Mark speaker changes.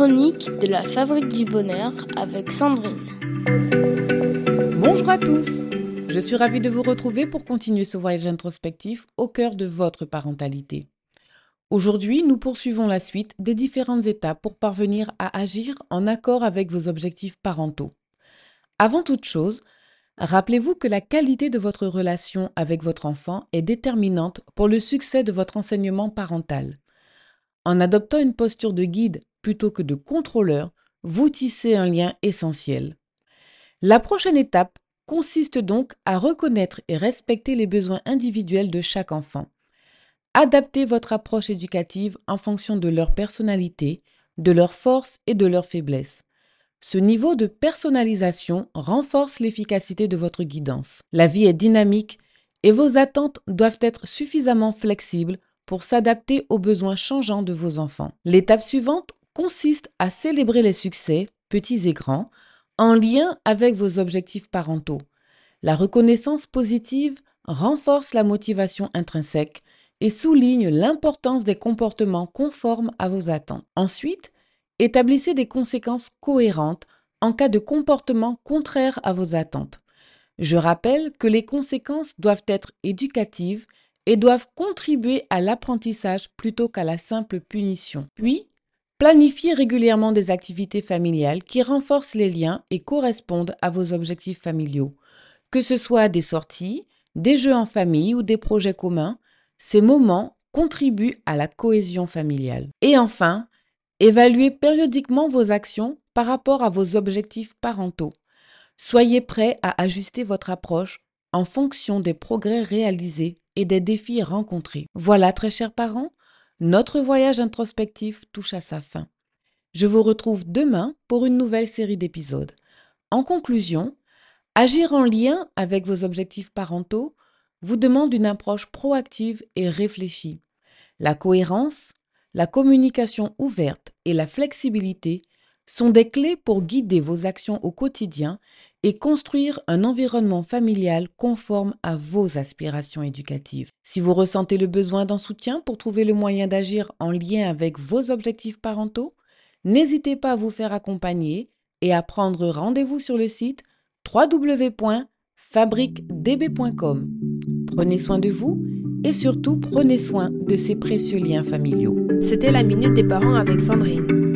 Speaker 1: chroniques de la Fabrique du Bonheur avec Sandrine.
Speaker 2: Bonjour à tous Je suis ravie de vous retrouver pour continuer ce voyage introspectif au cœur de votre parentalité. Aujourd'hui, nous poursuivons la suite des différentes étapes pour parvenir à agir en accord avec vos objectifs parentaux. Avant toute chose, rappelez-vous que la qualité de votre relation avec votre enfant est déterminante pour le succès de votre enseignement parental. En adoptant une posture de guide plutôt que de contrôleur, vous tissez un lien essentiel. La prochaine étape consiste donc à reconnaître et respecter les besoins individuels de chaque enfant. Adaptez votre approche éducative en fonction de leur personnalité, de leurs forces et de leurs faiblesses. Ce niveau de personnalisation renforce l'efficacité de votre guidance. La vie est dynamique et vos attentes doivent être suffisamment flexibles pour s'adapter aux besoins changeants de vos enfants. L'étape suivante consiste à célébrer les succès, petits et grands, en lien avec vos objectifs parentaux. La reconnaissance positive renforce la motivation intrinsèque et souligne l'importance des comportements conformes à vos attentes. Ensuite, établissez des conséquences cohérentes en cas de comportement contraire à vos attentes. Je rappelle que les conséquences doivent être éducatives et doivent contribuer à l'apprentissage plutôt qu'à la simple punition. Puis, planifiez régulièrement des activités familiales qui renforcent les liens et correspondent à vos objectifs familiaux. Que ce soit des sorties, des jeux en famille ou des projets communs, ces moments contribuent à la cohésion familiale. Et enfin, évaluez périodiquement vos actions par rapport à vos objectifs parentaux. Soyez prêt à ajuster votre approche en fonction des progrès réalisés et des défis rencontrés. Voilà, très chers parents, notre voyage introspectif touche à sa fin. Je vous retrouve demain pour une nouvelle série d'épisodes. En conclusion, agir en lien avec vos objectifs parentaux vous demande une approche proactive et réfléchie. La cohérence, la communication ouverte et la flexibilité sont des clés pour guider vos actions au quotidien et construire un environnement familial conforme à vos aspirations éducatives. Si vous ressentez le besoin d'un soutien pour trouver le moyen d'agir en lien avec vos objectifs parentaux, n'hésitez pas à vous faire accompagner et à prendre rendez-vous sur le site www.fabriquedb.com. Prenez soin de vous et surtout prenez soin de ces précieux liens familiaux.
Speaker 1: C'était la Minute des Parents avec Sandrine.